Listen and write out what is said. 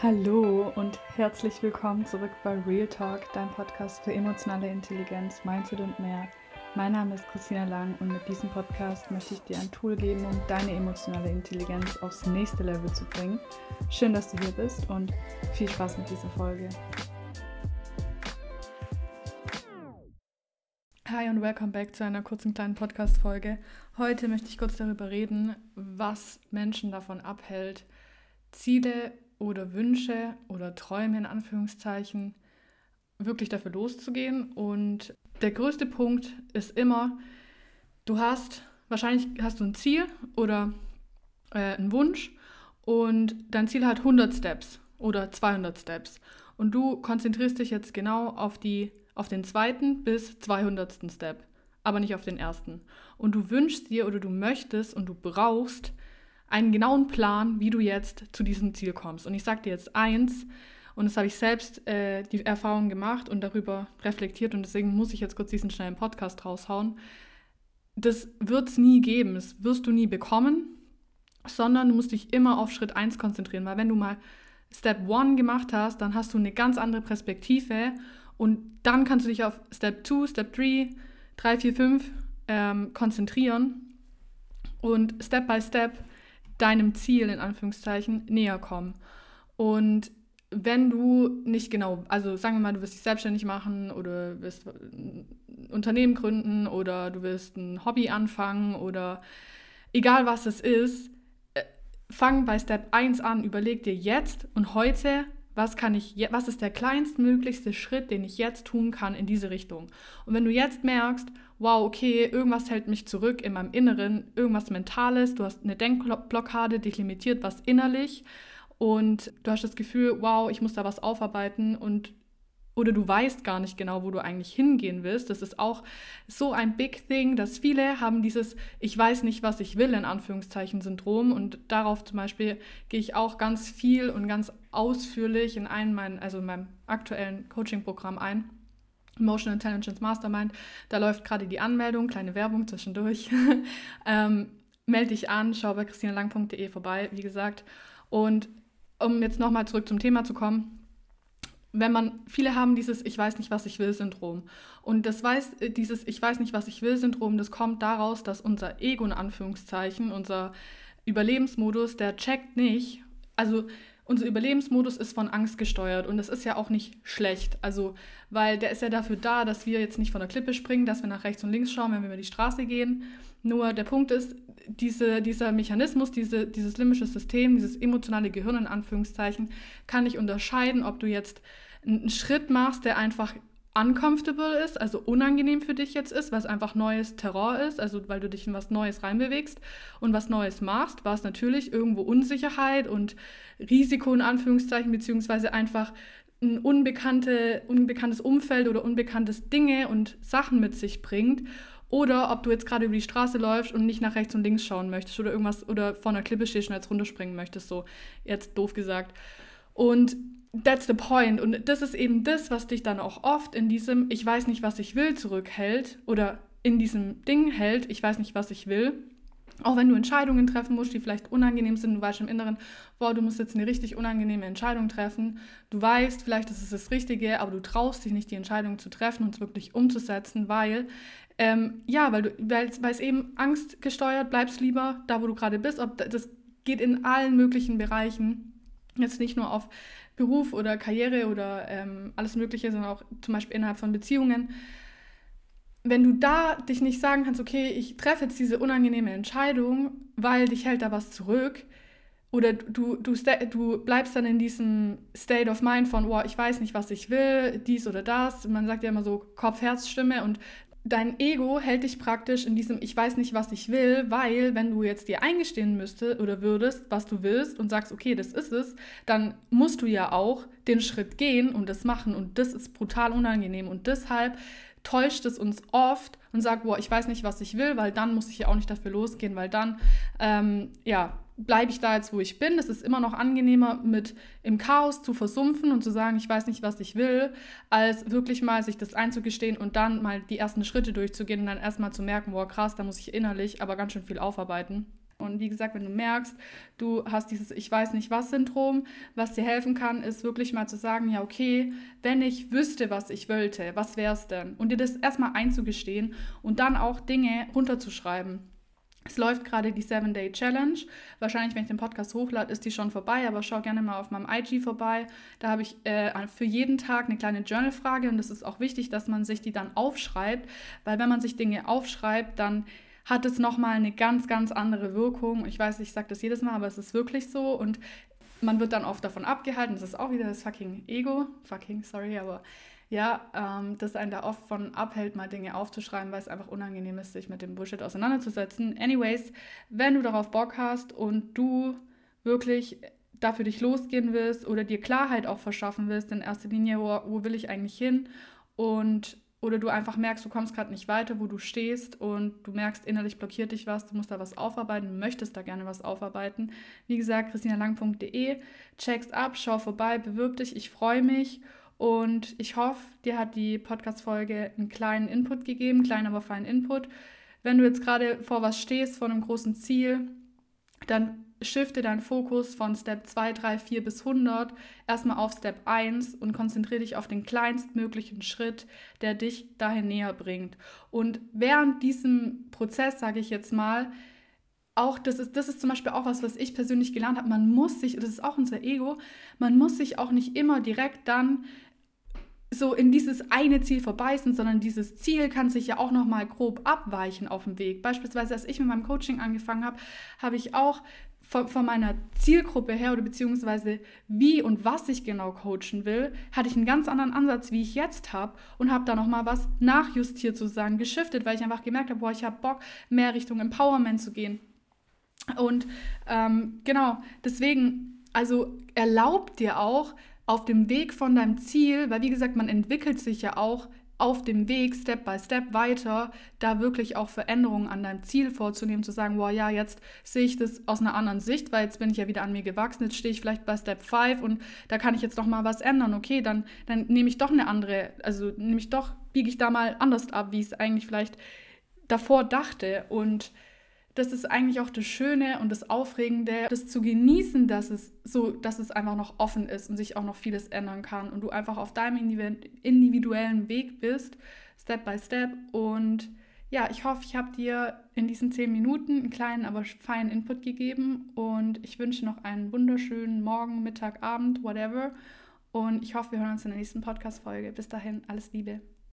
Hallo und herzlich willkommen zurück bei Real Talk, dein Podcast für emotionale Intelligenz, Mindset und mehr. Mein Name ist Christina Lang und mit diesem Podcast möchte ich dir ein Tool geben, um deine emotionale Intelligenz aufs nächste Level zu bringen. Schön, dass du hier bist und viel Spaß mit dieser Folge. Hi und welcome back zu einer kurzen kleinen Podcast-Folge. Heute möchte ich kurz darüber reden, was Menschen davon abhält, Ziele oder Wünsche oder Träume in Anführungszeichen wirklich dafür loszugehen. Und der größte Punkt ist immer, du hast, wahrscheinlich hast du ein Ziel oder äh, einen Wunsch und dein Ziel hat 100 Steps oder 200 Steps. Und du konzentrierst dich jetzt genau auf, die, auf den zweiten bis 200. Step, aber nicht auf den ersten. Und du wünschst dir oder du möchtest und du brauchst einen genauen Plan, wie du jetzt zu diesem Ziel kommst. Und ich sage dir jetzt eins, und das habe ich selbst äh, die Erfahrung gemacht und darüber reflektiert und deswegen muss ich jetzt kurz diesen schnellen Podcast raushauen. Das wird es nie geben, das wirst du nie bekommen, sondern du musst dich immer auf Schritt 1 konzentrieren, weil wenn du mal Step 1 gemacht hast, dann hast du eine ganz andere Perspektive und dann kannst du dich auf Step 2, Step 3, 3, 4, 5 ähm, konzentrieren und Step by Step deinem Ziel in Anführungszeichen näher kommen. Und wenn du nicht genau, also sagen wir mal, du wirst dich selbstständig machen oder wirst ein Unternehmen gründen oder du wirst ein Hobby anfangen oder egal was es ist, äh, fang bei Step 1 an, überleg dir jetzt und heute, was kann ich, was ist der kleinstmöglichste Schritt, den ich jetzt tun kann in diese Richtung. Und wenn du jetzt merkst, wow, okay, irgendwas hält mich zurück in meinem Inneren, irgendwas Mentales, du hast eine Denkblockade, dich limitiert was innerlich und du hast das Gefühl, wow, ich muss da was aufarbeiten und oder du weißt gar nicht genau, wo du eigentlich hingehen willst. Das ist auch so ein Big Thing, dass viele haben dieses Ich weiß nicht, was ich will, in Anführungszeichen Syndrom. Und darauf zum Beispiel gehe ich auch ganz viel und ganz ausführlich in einem meinen, also in meinem aktuellen Coaching-Programm ein. Emotional Intelligence Mastermind. Da läuft gerade die Anmeldung, kleine Werbung zwischendurch. ähm, melde dich an, schau bei christinalang.de vorbei, wie gesagt. Und um jetzt nochmal zurück zum Thema zu kommen, wenn man, viele haben dieses Ich weiß nicht, was ich will Syndrom. Und das weiß, dieses Ich weiß nicht, was ich will Syndrom, das kommt daraus, dass unser Ego in Anführungszeichen, unser Überlebensmodus, der checkt nicht, also unser Überlebensmodus ist von Angst gesteuert und das ist ja auch nicht schlecht. Also, weil der ist ja dafür da, dass wir jetzt nicht von der Klippe springen, dass wir nach rechts und links schauen, wenn wir über die Straße gehen. Nur der Punkt ist, diese, dieser Mechanismus, diese, dieses limbische System, dieses emotionale Gehirn in Anführungszeichen, kann nicht unterscheiden, ob du jetzt einen Schritt machst, der einfach uncomfortable ist, also unangenehm für dich jetzt ist, was einfach neues Terror ist, also weil du dich in was Neues reinbewegst und was Neues machst, war es natürlich irgendwo Unsicherheit und Risiko in Anführungszeichen, beziehungsweise einfach ein unbekannte, unbekanntes Umfeld oder unbekanntes Dinge und Sachen mit sich bringt. Oder ob du jetzt gerade über die Straße läufst und nicht nach rechts und links schauen möchtest oder irgendwas oder vor einer Klippe stehst und jetzt runterspringen möchtest, so jetzt doof gesagt. Und that's the point. Und das ist eben das, was dich dann auch oft in diesem Ich weiß nicht, was ich will zurückhält oder in diesem Ding hält, ich weiß nicht, was ich will. Auch wenn du Entscheidungen treffen musst, die vielleicht unangenehm sind, du weißt im Inneren, boah, du musst jetzt eine richtig unangenehme Entscheidung treffen. Du weißt, vielleicht ist es das Richtige, aber du traust dich nicht, die Entscheidung zu treffen und es wirklich umzusetzen, weil, ähm, ja, weil, du, weil, es eben Angst gesteuert, bleibst lieber da, wo du gerade bist. Ob, das geht in allen möglichen Bereichen. Jetzt nicht nur auf Beruf oder Karriere oder ähm, alles Mögliche, sondern auch zum Beispiel innerhalb von Beziehungen. Wenn du da dich nicht sagen kannst, okay, ich treffe jetzt diese unangenehme Entscheidung, weil dich hält da was zurück, oder du, du, du bleibst dann in diesem State of Mind von, oh, ich weiß nicht, was ich will, dies oder das. Man sagt ja immer so Kopf-Herz-Stimme und dein Ego hält dich praktisch in diesem Ich weiß nicht, was ich will, weil wenn du jetzt dir eingestehen müsste oder würdest, was du willst und sagst, okay, das ist es, dann musst du ja auch den Schritt gehen und das machen. Und das ist brutal unangenehm. Und deshalb täuscht es uns oft und sagt, boah, ich weiß nicht, was ich will, weil dann muss ich ja auch nicht dafür losgehen, weil dann, ähm, ja, bleibe ich da jetzt, wo ich bin. Es ist immer noch angenehmer, mit im Chaos zu versumpfen und zu sagen, ich weiß nicht, was ich will, als wirklich mal sich das einzugestehen und dann mal die ersten Schritte durchzugehen und dann erstmal zu merken, boah, krass, da muss ich innerlich aber ganz schön viel aufarbeiten. Und wie gesagt, wenn du merkst, du hast dieses Ich weiß nicht was Syndrom, was dir helfen kann, ist wirklich mal zu sagen, ja, okay, wenn ich wüsste, was ich wollte, was wäre es denn? Und dir das erstmal einzugestehen und dann auch Dinge runterzuschreiben. Es läuft gerade die 7-Day-Challenge. Wahrscheinlich, wenn ich den Podcast hochlade, ist die schon vorbei, aber schau gerne mal auf meinem IG vorbei. Da habe ich äh, für jeden Tag eine kleine Journal-Frage und es ist auch wichtig, dass man sich die dann aufschreibt, weil wenn man sich Dinge aufschreibt, dann hat es nochmal eine ganz, ganz andere Wirkung. Ich weiß, ich sage das jedes Mal, aber es ist wirklich so und man wird dann oft davon abgehalten. Das ist auch wieder das fucking Ego. Fucking, sorry, aber ja, ähm, das einen da oft von abhält, mal Dinge aufzuschreiben, weil es einfach unangenehm ist, sich mit dem Bullshit auseinanderzusetzen. Anyways, wenn du darauf Bock hast und du wirklich dafür dich losgehen willst oder dir Klarheit auch verschaffen willst, in erster Linie, wo, wo will ich eigentlich hin und oder du einfach merkst, du kommst gerade nicht weiter, wo du stehst und du merkst, innerlich blockiert dich was, du musst da was aufarbeiten, möchtest da gerne was aufarbeiten. Wie gesagt, christinalang.de, checkst ab, schau vorbei, bewirb dich, ich freue mich und ich hoffe, dir hat die Podcast-Folge einen kleinen Input gegeben, kleinen, aber feinen Input. Wenn du jetzt gerade vor was stehst, vor einem großen Ziel, dann shifte deinen Fokus von Step 2, 3, 4 bis 100 erstmal auf Step 1 und konzentriere dich auf den kleinstmöglichen Schritt, der dich dahin näher bringt. Und während diesem Prozess, sage ich jetzt mal, auch, das ist, das ist zum Beispiel auch was, was ich persönlich gelernt habe, man muss sich, das ist auch unser Ego, man muss sich auch nicht immer direkt dann so in dieses eine Ziel verbeißen, sondern dieses Ziel kann sich ja auch noch mal grob abweichen auf dem Weg. Beispielsweise, als ich mit meinem Coaching angefangen habe, habe ich auch von, von, meiner Zielgruppe her oder beziehungsweise wie und was ich genau coachen will, hatte ich einen ganz anderen Ansatz, wie ich jetzt habe und habe da nochmal was nachjustiert sozusagen, geschiftet, weil ich einfach gemerkt habe, boah, ich habe Bock, mehr Richtung Empowerment zu gehen. Und ähm, genau, deswegen, also erlaubt dir auch, auf dem Weg von deinem Ziel, weil wie gesagt, man entwickelt sich ja auch auf dem Weg Step by Step weiter, da wirklich auch Veränderungen an deinem Ziel vorzunehmen, zu sagen, wow, ja, jetzt sehe ich das aus einer anderen Sicht, weil jetzt bin ich ja wieder an mir gewachsen, jetzt stehe ich vielleicht bei Step 5 und da kann ich jetzt noch mal was ändern. Okay, dann, dann nehme ich doch eine andere, also nehme ich doch, biege ich da mal anders ab, wie ich es eigentlich vielleicht davor dachte und das ist eigentlich auch das Schöne und das Aufregende, das zu genießen, dass es so, dass es einfach noch offen ist und sich auch noch vieles ändern kann und du einfach auf deinem individuellen Weg bist, Step by Step. Und ja, ich hoffe, ich habe dir in diesen zehn Minuten einen kleinen, aber feinen Input gegeben und ich wünsche noch einen wunderschönen Morgen, Mittag, Abend, whatever. Und ich hoffe, wir hören uns in der nächsten Podcast-Folge. Bis dahin, alles Liebe.